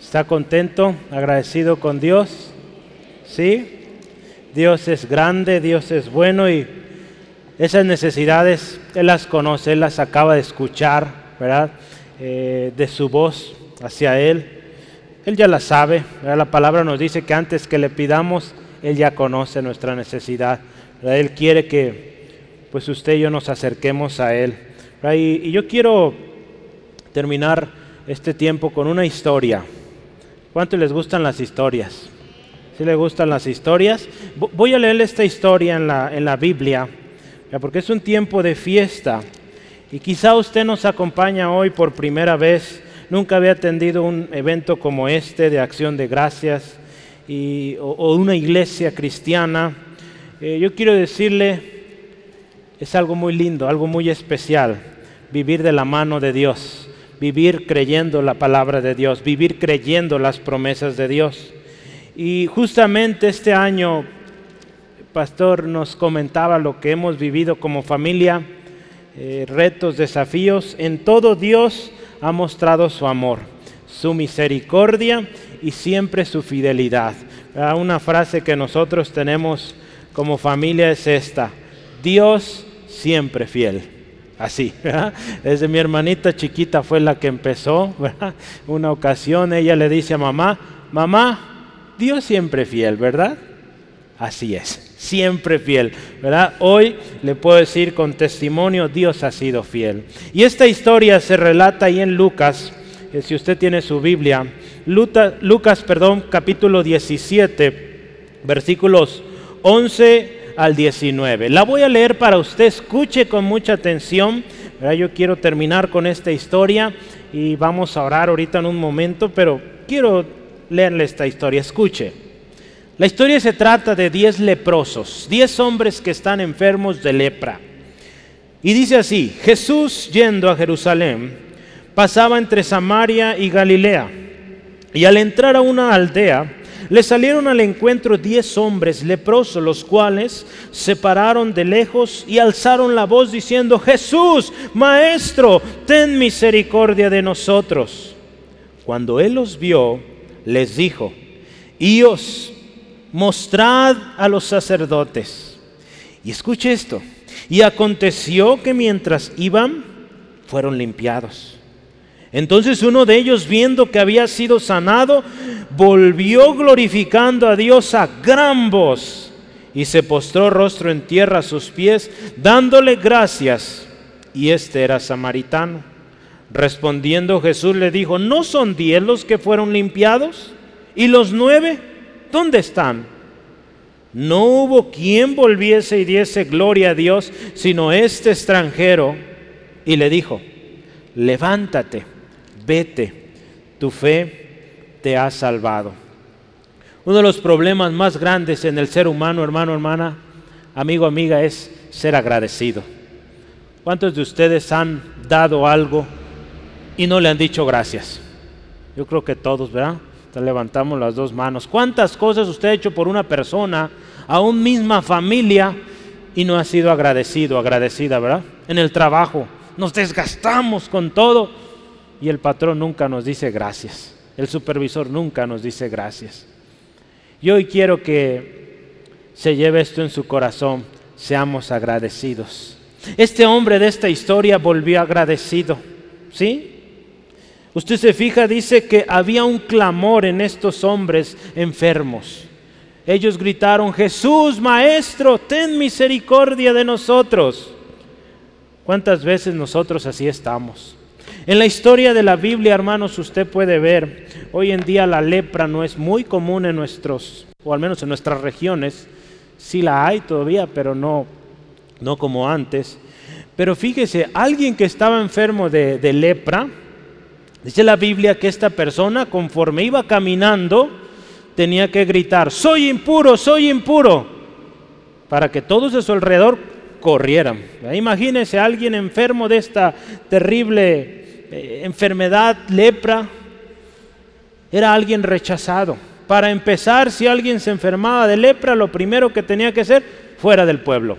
¿Está contento, agradecido con Dios? ¿Sí? Dios es grande, Dios es bueno y esas necesidades Él las conoce, Él las acaba de escuchar, ¿verdad? Eh, de su voz hacia Él. Él ya la sabe, la palabra nos dice que antes que le pidamos, Él ya conoce nuestra necesidad. Él quiere que pues usted y yo nos acerquemos a Él. Y, y yo quiero terminar este tiempo con una historia. ¿Cuánto les gustan las historias? ¿Sí les gustan las historias? Voy a leer esta historia en la, en la Biblia, porque es un tiempo de fiesta. Y quizá usted nos acompaña hoy por primera vez, nunca había atendido un evento como este de acción de gracias y, o, una iglesia cristiana. Eh, yo quiero decirle, es algo muy lindo, algo muy especial, vivir de la mano de Dios vivir creyendo la palabra de Dios, vivir creyendo las promesas de Dios. Y justamente este año, pastor nos comentaba lo que hemos vivido como familia, eh, retos, desafíos. En todo Dios ha mostrado su amor, su misericordia y siempre su fidelidad. Ah, una frase que nosotros tenemos como familia es esta, Dios siempre fiel así. Desde mi hermanita chiquita fue la que empezó. Una ocasión ella le dice a mamá, mamá, Dios siempre fiel, ¿verdad? Así es, siempre fiel, ¿verdad? Hoy le puedo decir con testimonio, Dios ha sido fiel. Y esta historia se relata ahí en Lucas, eh, si usted tiene su Biblia, Lucas, perdón, capítulo 17, versículos 11 al 19. La voy a leer para usted, escuche con mucha atención. Yo quiero terminar con esta historia y vamos a orar ahorita en un momento, pero quiero leerle esta historia, escuche. La historia se trata de 10 leprosos, 10 hombres que están enfermos de lepra. Y dice así, Jesús yendo a Jerusalén, pasaba entre Samaria y Galilea, y al entrar a una aldea, le salieron al encuentro diez hombres leprosos, los cuales se pararon de lejos y alzaron la voz diciendo, Jesús, Maestro, ten misericordia de nosotros. Cuando él los vio, les dijo, os mostrad a los sacerdotes. Y escuche esto, y aconteció que mientras iban, fueron limpiados. Entonces uno de ellos, viendo que había sido sanado, volvió glorificando a Dios a gran voz y se postró rostro en tierra a sus pies, dándole gracias. Y este era samaritano. Respondiendo Jesús le dijo, ¿no son diez los que fueron limpiados? ¿Y los nueve? ¿Dónde están? No hubo quien volviese y diese gloria a Dios, sino este extranjero. Y le dijo, levántate vete, tu fe te ha salvado. Uno de los problemas más grandes en el ser humano, hermano, hermana, amigo, amiga, es ser agradecido. ¿Cuántos de ustedes han dado algo y no le han dicho gracias? Yo creo que todos, ¿verdad? Levantamos las dos manos. ¿Cuántas cosas usted ha hecho por una persona, a una misma familia, y no ha sido agradecido, agradecida, ¿verdad? En el trabajo. Nos desgastamos con todo y el patrón nunca nos dice gracias. El supervisor nunca nos dice gracias. Y hoy quiero que se lleve esto en su corazón. Seamos agradecidos. Este hombre de esta historia volvió agradecido. ¿Sí? Usted se fija, dice que había un clamor en estos hombres enfermos. Ellos gritaron, Jesús, Maestro, ten misericordia de nosotros. ¿Cuántas veces nosotros así estamos? En la historia de la Biblia, hermanos, usted puede ver, hoy en día la lepra no es muy común en nuestros, o al menos en nuestras regiones, sí la hay todavía, pero no, no como antes. Pero fíjese, alguien que estaba enfermo de, lepra, dice la Biblia que esta persona conforme iba caminando, tenía que gritar, soy impuro, soy impuro, para que todos de su alrededor corrieran. Imagínense a alguien enfermo de esta terrible eh, enfermedad, lepra, era alguien rechazado. Para empezar, si alguien se enfermaba de lepra, lo primero que tenía que ser, fuera del pueblo.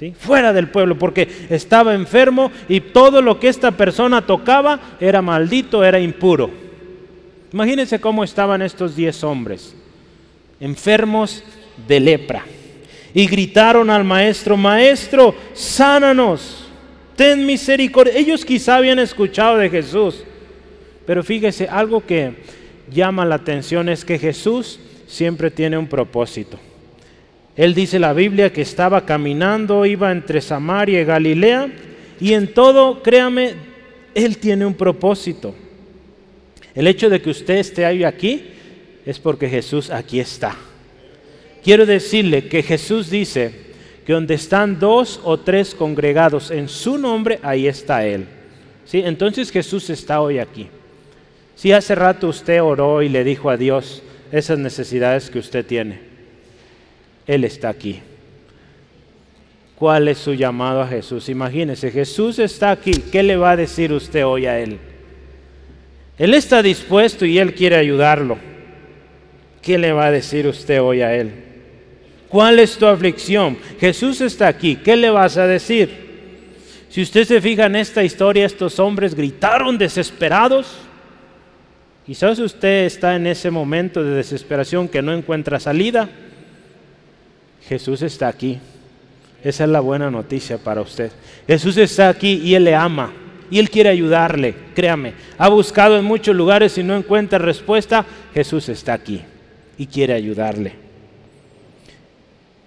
¿Sí? Fuera del pueblo, porque estaba enfermo y todo lo que esta persona tocaba era maldito, era impuro. Imagínense cómo estaban estos diez hombres, enfermos de lepra. Y gritaron al maestro, maestro, sánanos, ten misericordia. Ellos quizá habían escuchado de Jesús, pero fíjese, algo que llama la atención es que Jesús siempre tiene un propósito. Él dice la Biblia que estaba caminando, iba entre Samaria y Galilea, y en todo, créame, Él tiene un propósito. El hecho de que usted esté ahí aquí es porque Jesús aquí está. Quiero decirle que Jesús dice que donde están dos o tres congregados en su nombre, ahí está Él. ¿Sí? Entonces Jesús está hoy aquí. Si hace rato usted oró y le dijo a Dios esas necesidades que usted tiene, Él está aquí. ¿Cuál es su llamado a Jesús? Imagínese, Jesús está aquí. ¿Qué le va a decir usted hoy a Él? Él está dispuesto y Él quiere ayudarlo. ¿Qué le va a decir usted hoy a Él? ¿Cuál es tu aflicción? Jesús está aquí. ¿Qué le vas a decir? Si usted se fija en esta historia, estos hombres gritaron desesperados. Quizás usted está en ese momento de desesperación que no encuentra salida. Jesús está aquí. Esa es la buena noticia para usted. Jesús está aquí y Él le ama y Él quiere ayudarle, créame. Ha buscado en muchos lugares y no encuentra respuesta. Jesús está aquí y quiere ayudarle.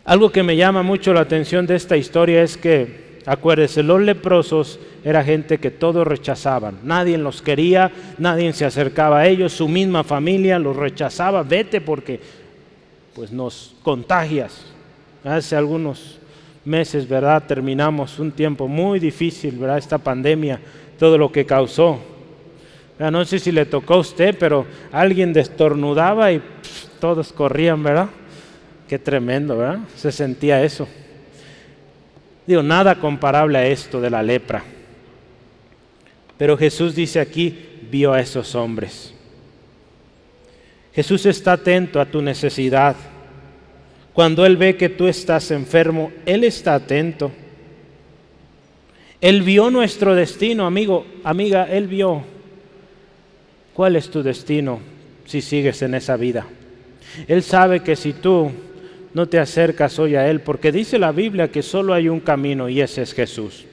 Algo que me llama mucho la atención de esta historia es que, acuérdese, los leprosos era gente que todos rechazaban. Nadie los quería, nadie se acercaba a ellos, su misma familia los rechazaba. Vete porque pues nos contagias. Hace algunos meses, ¿verdad? Terminamos un tiempo muy difícil, ¿verdad? Esta pandemia, todo lo que causó. No sé si le tocó a usted, pero alguien destornudaba y todos corrían, ¿verdad? Qué tremendo, ¿verdad? Se sentía eso. Digo, nada comparable a esto de la lepra. Pero Jesús dice aquí, vio a esos hombres. Jesús está atento a tu necesidad. Cuando Él ve que tú estás enfermo, Él está atento. Él vio nuestro destino, amigo, amiga, Él vio cuál es tu destino si sigues en esa vida. Él sabe que si tú no te acercas hoy a Él, porque dice la Biblia que solo hay un camino y ese es Jesús.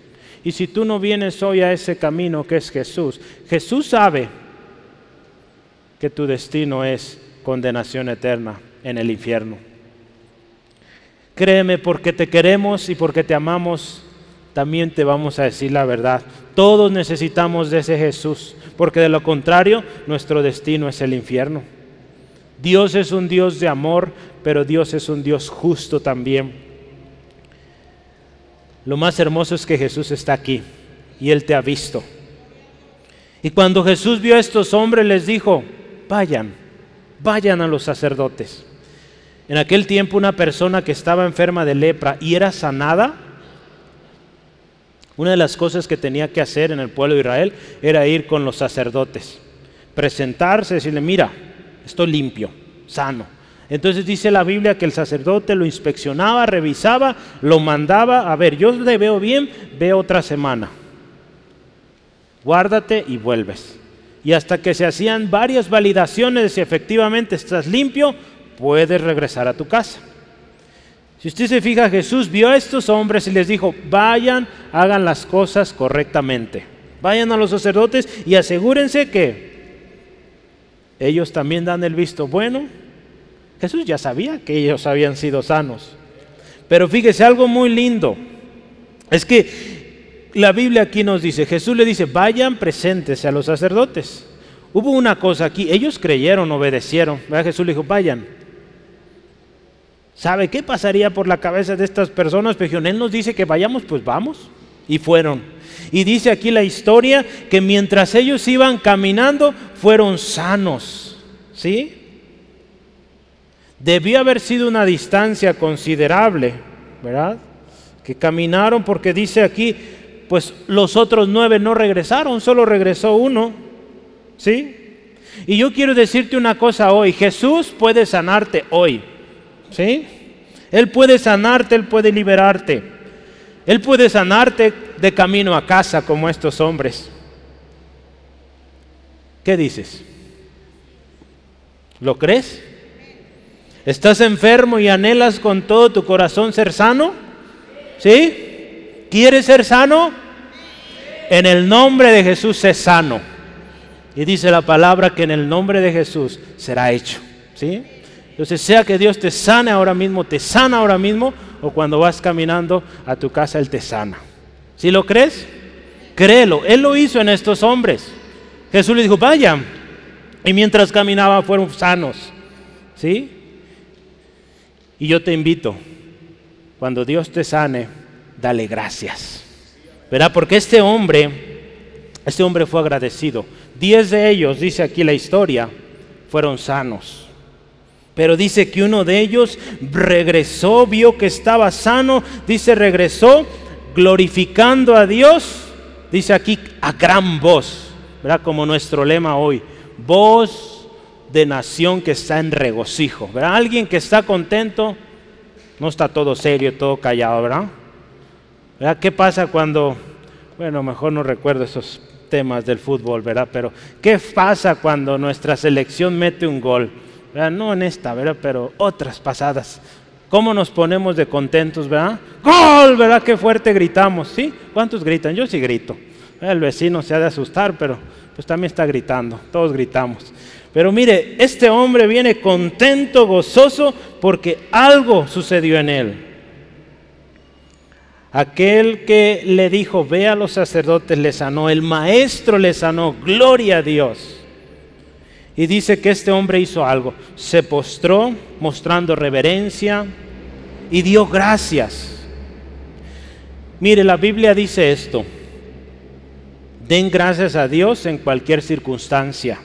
Y si tú no vienes hoy a ese camino que es Jesús, Jesús sabe que tu destino es condenación eterna en el infierno. Créeme, porque te queremos y porque te amamos, también te vamos a decir la verdad. Todos necesitamos de ese Jesús, porque de lo contrario nuestro destino es el infierno. Dios es un Dios de amor, pero Dios es un Dios justo también. Lo más hermoso es que Jesús está aquí y Él te ha visto. Y cuando Jesús vio a estos hombres les dijo, vayan, vayan a los sacerdotes. En aquel tiempo una persona que estaba enferma de lepra y era sanada, una de las cosas que tenía que hacer en el pueblo de Israel era ir con los sacerdotes, presentarse, decirle, mira, estoy limpio, sano. Entonces dice la Biblia que el sacerdote lo inspeccionaba, revisaba, lo mandaba, a ver, yo te veo bien, ve otra semana. Guárdate y vuelves. Y hasta que se hacían varias validaciones de si efectivamente estás limpio, puedes regresar a tu casa. Si usted se fija, Jesús vio a estos hombres y les dijo, vayan, hagan las cosas correctamente. Vayan a los sacerdotes y asegúrense que ellos también dan el visto bueno. Jesús ya sabía que ellos habían sido sanos. Pero fíjese algo muy lindo. Es que la Biblia aquí nos dice, Jesús le dice, vayan presentes a los sacerdotes. Hubo una cosa aquí, ellos creyeron, obedecieron. Jesús le dijo, vayan, ¿Sabe qué pasaría por la cabeza de estas personas? Pero pues, Él nos dice que vayamos, pues vamos. Y fueron. Y dice aquí la historia que mientras ellos iban caminando, fueron sanos. ¿Sí? Debió haber sido una distancia considerable, ¿verdad? Que caminaron porque dice aquí, pues los otros nueve no regresaron, solo regresó uno. ¿Sí? Y yo quiero decirte una cosa hoy, Jesús puede sanarte hoy. ¿Sí? Él puede sanarte, Él puede liberarte. Él puede sanarte de camino a casa como estos hombres. ¿Qué dices? ¿Lo crees? ¿Estás enfermo y anhelas con todo tu corazón ser sano? ¿Sí? ¿Quieres ser sano? En el nombre de Jesús sé sano. Y dice la palabra que en el nombre de Jesús será hecho. ¿Sí? Entonces, sea que Dios te sane ahora mismo, te sana ahora mismo, o cuando vas caminando a tu casa, Él te sana. ¿Sí lo crees? Créelo. Él lo hizo en estos hombres. Jesús le dijo, vayan. Y mientras caminaba fueron sanos. ¿Sí? Y yo te invito, cuando Dios te sane, dale gracias. ¿Verdad? Porque este hombre, este hombre fue agradecido. Diez de ellos, dice aquí la historia, fueron sanos. Pero dice que uno de ellos regresó, vio que estaba sano, dice regresó glorificando a Dios, dice aquí a gran voz, ¿verdad? Como nuestro lema hoy, voz de nación que está en regocijo, ¿verdad? Alguien que está contento, no está todo serio, todo callado, ¿verdad? ¿verdad? ¿Qué pasa cuando, bueno, mejor no recuerdo esos temas del fútbol, ¿verdad? Pero ¿qué pasa cuando nuestra selección mete un gol? No en esta, ¿verdad? Pero otras pasadas. ¿Cómo nos ponemos de contentos, verdad? ¡Gol! ¿Verdad? Qué fuerte gritamos, ¿sí? ¿Cuántos gritan? Yo sí grito. El vecino se ha de asustar, pero pues también está gritando. Todos gritamos. Pero mire, este hombre viene contento, gozoso, porque algo sucedió en él. Aquel que le dijo, ve a los sacerdotes, le sanó. El maestro le sanó. Gloria a Dios. Y dice que este hombre hizo algo. Se postró mostrando reverencia y dio gracias. Mire, la Biblia dice esto. Den gracias a Dios en cualquier circunstancia.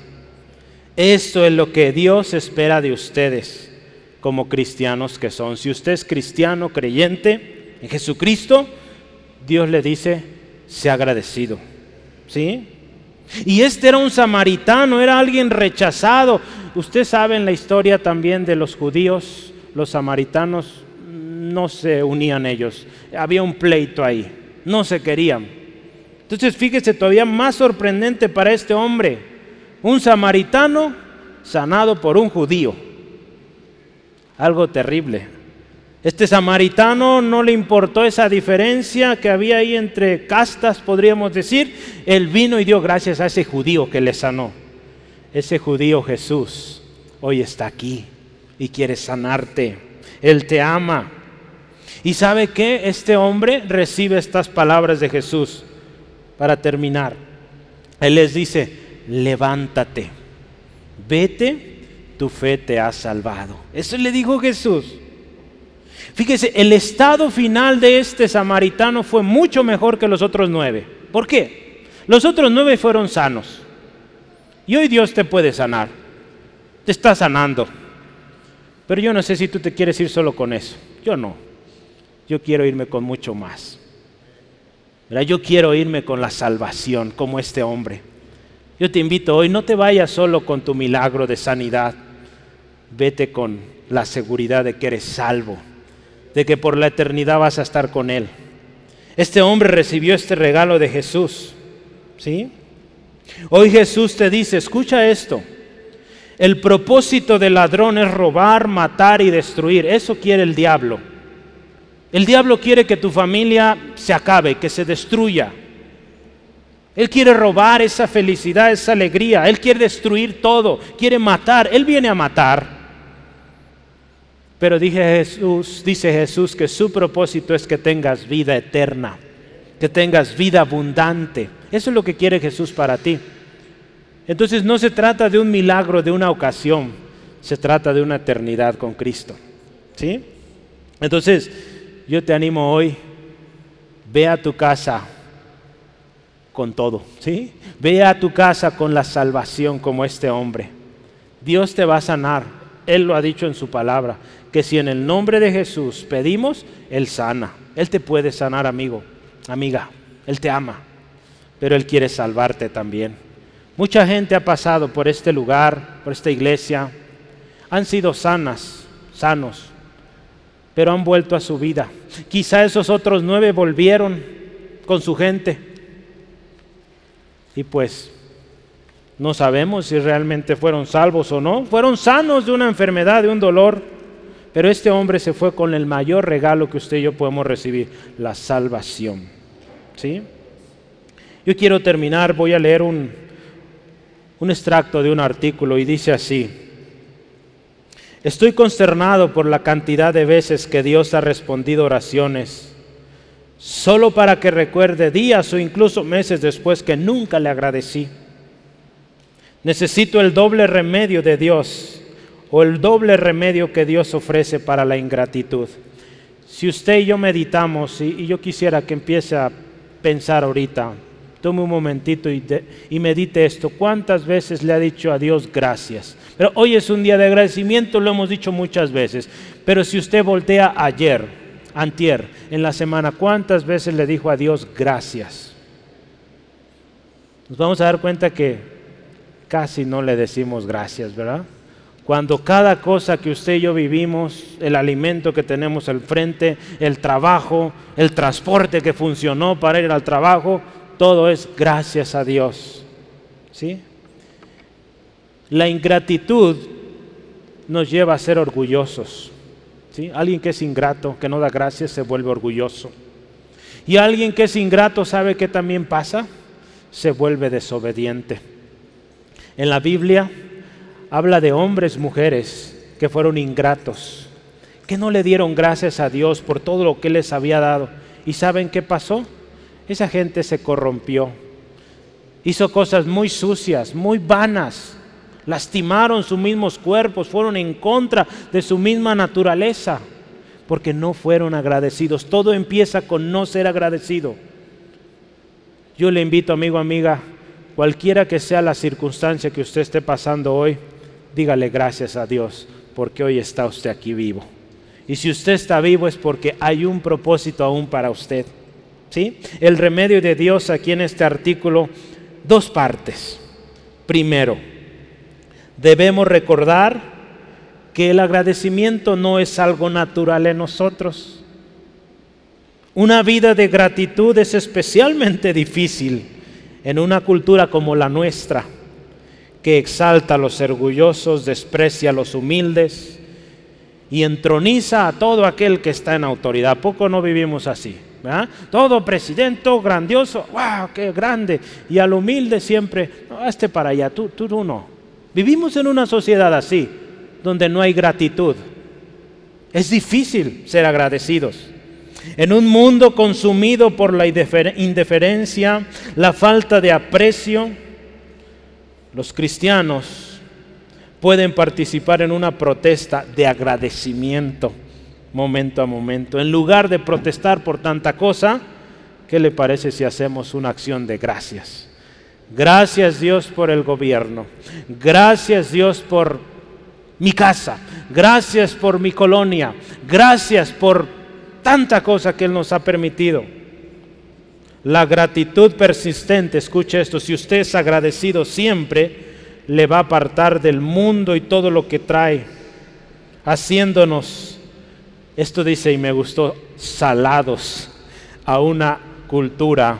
Esto es lo que Dios espera de ustedes como cristianos que son. Si usted es cristiano, creyente en Jesucristo, Dios le dice, sea agradecido. ¿Sí? Y este era un samaritano, era alguien rechazado. Usted sabe en la historia también de los judíos, los samaritanos no se unían ellos. Había un pleito ahí, no se querían. Entonces fíjese todavía más sorprendente para este hombre, un samaritano sanado por un judío. Algo terrible. Este samaritano no le importó esa diferencia que había ahí entre castas, podríamos decir. Él vino y dio gracias a ese judío que le sanó. Ese judío Jesús hoy está aquí y quiere sanarte. Él te ama. ¿Y sabe qué? Este hombre recibe estas palabras de Jesús para terminar. Él les dice, levántate, vete, tu fe te ha salvado. Eso le dijo Jesús. Fíjese, el estado final de este samaritano fue mucho mejor que los otros nueve. ¿Por qué? Los otros nueve fueron sanos. Y hoy Dios te puede sanar. Te está sanando. Pero yo no sé si tú te quieres ir solo con eso. Yo no. Yo quiero irme con mucho más. Yo quiero irme con la salvación, como este hombre. Yo te invito hoy, no te vayas solo con tu milagro de sanidad. Vete con la seguridad de que eres salvo de que por la eternidad vas a estar con Él. Este hombre recibió este regalo de Jesús. ¿Sí? Hoy Jesús te dice, escucha esto. El propósito del ladrón es robar, matar y destruir. Eso quiere el diablo. El diablo quiere que tu familia se acabe, que se destruya. Él quiere robar esa felicidad, esa alegría. Él quiere destruir todo. Quiere matar. Él viene a matar. Pero dije Jesús, dice Jesús que su propósito es que tengas vida eterna, que tengas vida abundante. Eso es lo que quiere Jesús para ti. Entonces no se trata de un milagro, de una ocasión, se trata de una eternidad con Cristo. ¿Sí? Entonces, yo te animo hoy, ve a tu casa con todo, ¿sí? Ve a tu casa con la salvación como este hombre. Dios te va a sanar, Él lo ha dicho en su palabra que si en el nombre de Jesús pedimos, Él sana. Él te puede sanar, amigo, amiga. Él te ama, pero Él quiere salvarte también. Mucha gente ha pasado por este lugar, por esta iglesia, han sido sanas, sanos, pero han vuelto a su vida. Quizá esos otros nueve volvieron con su gente. Y pues No sabemos si realmente fueron salvos o no. Fueron sanos de una enfermedad, de un dolor. Pero este hombre se fue con el mayor regalo que usted y yo podemos recibir, la salvación. ¿Sí? Yo quiero terminar, voy a leer un, un extracto de un artículo y dice así. Estoy consternado por la cantidad de veces que Dios ha respondido oraciones, solo para que recuerde días o incluso meses después que nunca le agradecí. Necesito el doble remedio de Dios o el doble remedio que Dios ofrece para la ingratitud. Si usted y yo meditamos, y, yo quisiera que empiece a pensar ahorita, tome un momentito y, y, medite esto, ¿cuántas veces le ha dicho a Dios gracias? Pero hoy es un día de agradecimiento, lo hemos dicho muchas veces, pero si usted voltea ayer, antier, en la semana, ¿cuántas veces le dijo a Dios gracias? Nos vamos a dar cuenta que casi no le decimos gracias, ¿verdad? Cuando cada cosa que usted y yo vivimos, el alimento que tenemos al frente, el trabajo, el transporte que funcionó para ir al trabajo, todo es gracias a Dios. ¿Sí? La ingratitud nos lleva a ser orgullosos. ¿sí? Alguien que es ingrato, que no da gracias, se vuelve orgulloso. Y alguien que es ingrato, ¿sabe qué también pasa? Se vuelve desobediente. En la Biblia habla de hombres, mujeres que fueron ingratos, que no le dieron gracias a Dios por todo lo que les había dado. ¿Y saben qué pasó? Esa gente se corrompió. Hizo cosas muy sucias, muy vanas. Lastimaron sus mismos cuerpos, fueron en contra de su misma naturaleza, porque no fueron agradecidos. Todo empieza con no ser agradecido. Yo le invito, amigo, amiga, Cualquiera que sea la circunstancia que usted esté pasando hoy, dígale gracias a Dios porque hoy está usted aquí vivo. Y si usted está vivo es porque hay un propósito aún para usted. ¿Sí? El remedio de Dios aquí en este artículo, dos partes. Primero, debemos recordar que el agradecimiento no es algo natural en nosotros. Una vida de gratitud es especialmente difícil en una cultura como la nuestra, que exalta a los orgullosos, desprecia a los humildes y entroniza a todo aquel que está en autoridad. poco no vivimos así? Todo presidente grandioso, wow, qué grande. Y al humilde siempre, este para allá, tú, tú, tú no. Vivimos en una sociedad así, donde no hay gratitud. Es difícil ser agradecidos. En un mundo consumido por la indiferencia, la falta de aprecio, los cristianos pueden participar en una protesta de agradecimiento momento a momento. En lugar de protestar por tanta cosa, ¿qué le parece si hacemos una acción de gracias? Gracias Dios por el gobierno. Gracias Dios por mi casa. Gracias por mi colonia. Gracias por tanta cosa que Él nos ha permitido. La gratitud persistente, escuche esto, si usted es agradecido siempre, le va a apartar del mundo y todo lo que trae, haciéndonos, esto dice y me gustó, salados a una cultura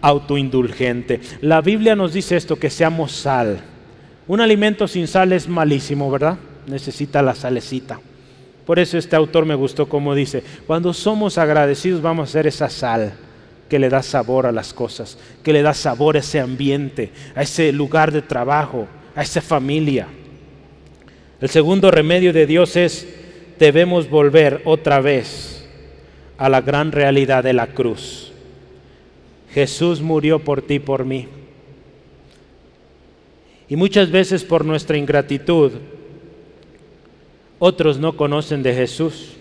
autoindulgente. La Biblia nos dice esto, que seamos sal. Un alimento sin sal es malísimo, ¿verdad? Necesita la salecita. Por eso este autor me gustó como dice, cuando somos agradecidos vamos a ser esa sal que le da sabor a las cosas, que le da sabor a ese ambiente, a ese lugar de trabajo, a esa familia. El segundo remedio de Dios es, debemos volver otra vez a la gran realidad de la cruz. Jesús murió por ti, por mí. Y muchas veces por nuestra ingratitud otros no conocen de Jesús.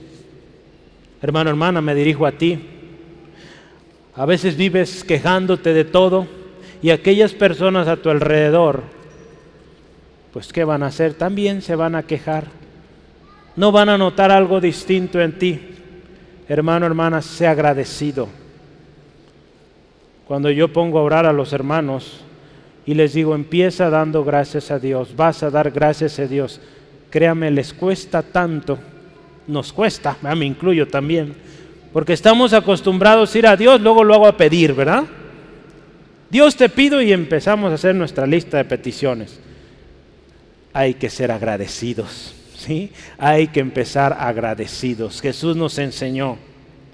Hermano, hermana, me dirijo a ti. A veces vives quejándote de todo y aquellas personas a tu alrededor, pues ¿qué van a hacer? También se van a quejar. No van a notar algo distinto en ti. Hermano, hermana, sé agradecido. Cuando yo pongo a orar a los hermanos y les digo, empieza dando gracias a Dios, vas a dar gracias a Dios créame, les cuesta tanto, nos cuesta, me incluyo también, porque estamos acostumbrados a ir a Dios, luego lo hago a pedir, ¿verdad? Dios te pido y empezamos a hacer nuestra lista de peticiones. Hay que ser agradecidos, ¿sí? Hay que empezar agradecidos. Jesús nos enseñó,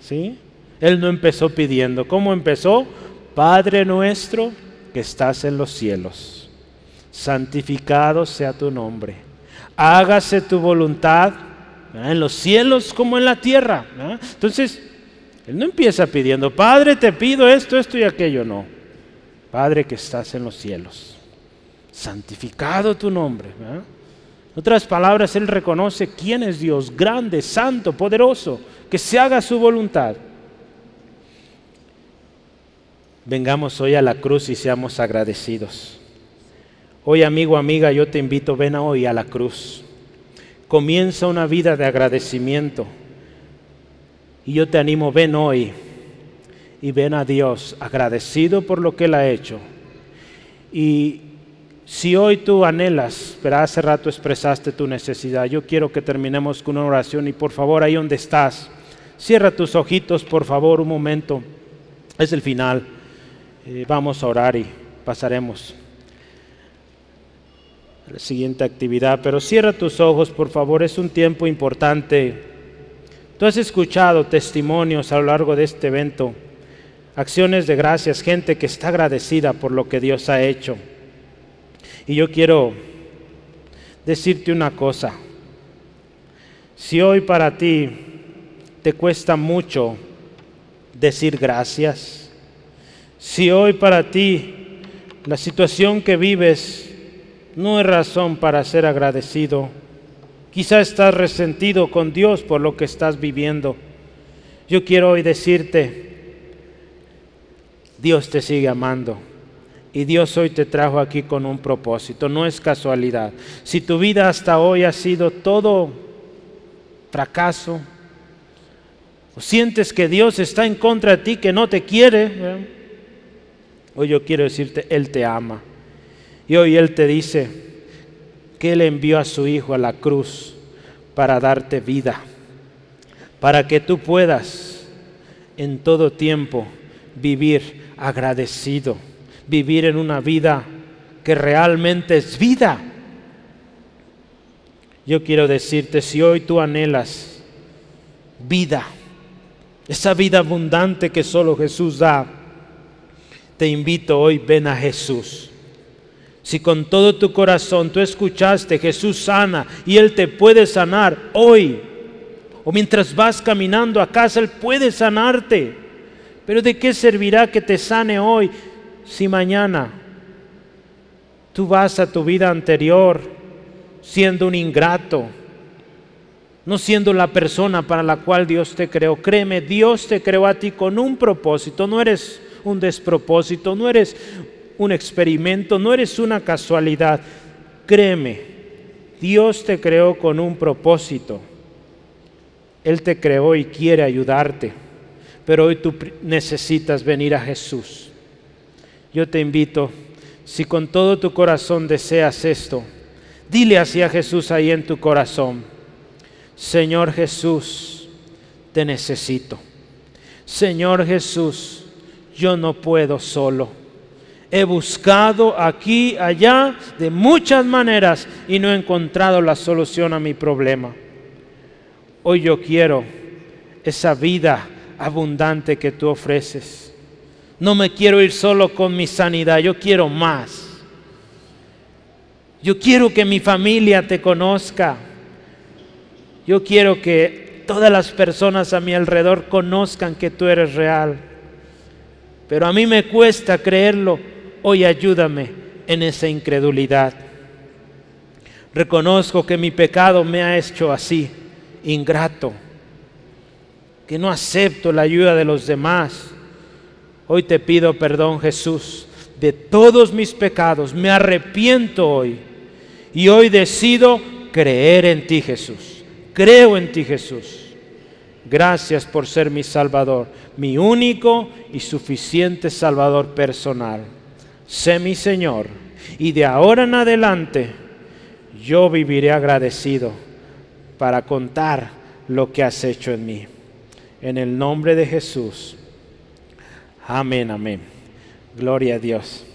¿sí? Él no empezó pidiendo. ¿Cómo empezó? Padre nuestro que estás en los cielos, santificado sea tu nombre. Hágase tu voluntad en los cielos como en la tierra. Entonces, él no empieza pidiendo, Padre, te pido esto, esto y aquello, no. Padre que estás en los cielos, santificado tu nombre. En otras palabras, Él reconoce quién es Dios, grande, santo, poderoso, que se haga su voluntad. Vengamos hoy a la cruz y seamos agradecidos. Hoy, amigo, amiga, yo te invito, ven hoy a la cruz. Comienza una vida de agradecimiento. Y yo te animo, ven hoy y ven a Dios agradecido por lo que Él ha hecho. Y si hoy tú anhelas, pero hace rato expresaste tu necesidad, yo quiero que terminemos con una oración y por favor ahí donde estás, cierra tus ojitos por favor un momento. Es el final. Eh, vamos a orar y pasaremos a la siguiente actividad, pero cierra tus ojos por favor, es un tiempo importante. Tú has escuchado testimonios a lo largo de este evento acciones de gracias, gente que está agradecida por lo que Dios ha hecho. Y yo quiero decirte una cosa. Si hoy para ti te cuesta mucho decir gracias, si hoy para ti la situación que vives no es razón para ser agradecido, quizá estás resentido con Dios por lo que estás viviendo, yo quiero hoy decirte, Dios te sigue amando. Y Dios hoy te trajo aquí con un propósito, no es casualidad. Si tu vida hasta hoy ha sido todo fracaso, o sientes que Dios está en contra de ti, que no te quiere, hoy yo quiero decirte, Él te ama. Y hoy Él te dice que Él envió a su Hijo a la cruz para darte vida, para que tú puedas en todo tiempo vivir agradecido, vivir en una vida que realmente es vida. Yo quiero decirte, si hoy tú anhelas vida, esa vida abundante que solo Jesús da, te invito hoy, ven a Jesús. Si con todo tu corazón tú escuchaste, Jesús sana y Él te puede sanar hoy, o mientras vas caminando a casa, Él puede sanarte. Pero ¿de qué servirá que te sane hoy si mañana tú vas a tu vida anterior siendo un ingrato, no siendo la persona para la cual Dios te creó? Créeme, Dios te creó a ti con un propósito, no eres un despropósito, no eres un experimento, no eres una casualidad. Créeme, Dios te creó con un propósito. Él te creó y quiere ayudarte pero hoy tú necesitas venir a Jesús. Yo te invito, si con todo tu corazón deseas esto, dile así a Jesús ahí en tu corazón, Señor Jesús, te necesito. Señor Jesús, yo no puedo solo. He buscado aquí, allá, de muchas maneras y no he encontrado la solución a mi problema. Hoy yo quiero esa vida abundante que tú ofreces. No me quiero ir solo con mi sanidad, yo quiero más. Yo quiero que mi familia te conozca. Yo quiero que todas las personas a mi alrededor conozcan que tú eres real. Pero a mí me cuesta creerlo. Hoy ayúdame en esa incredulidad. Reconozco que mi pecado me ha hecho así, ingrato que no acepto la ayuda de los demás. Hoy te pido perdón, Jesús, de todos mis pecados. Me arrepiento hoy. Y hoy decido creer en ti, Jesús. Creo en ti, Jesús. Gracias por ser mi Salvador, mi único y suficiente Salvador personal. Sé mi Señor. Y de ahora en adelante yo viviré agradecido para contar lo que has hecho en mí. En el nombre de Jesús. Amén, amén. Gloria a Dios.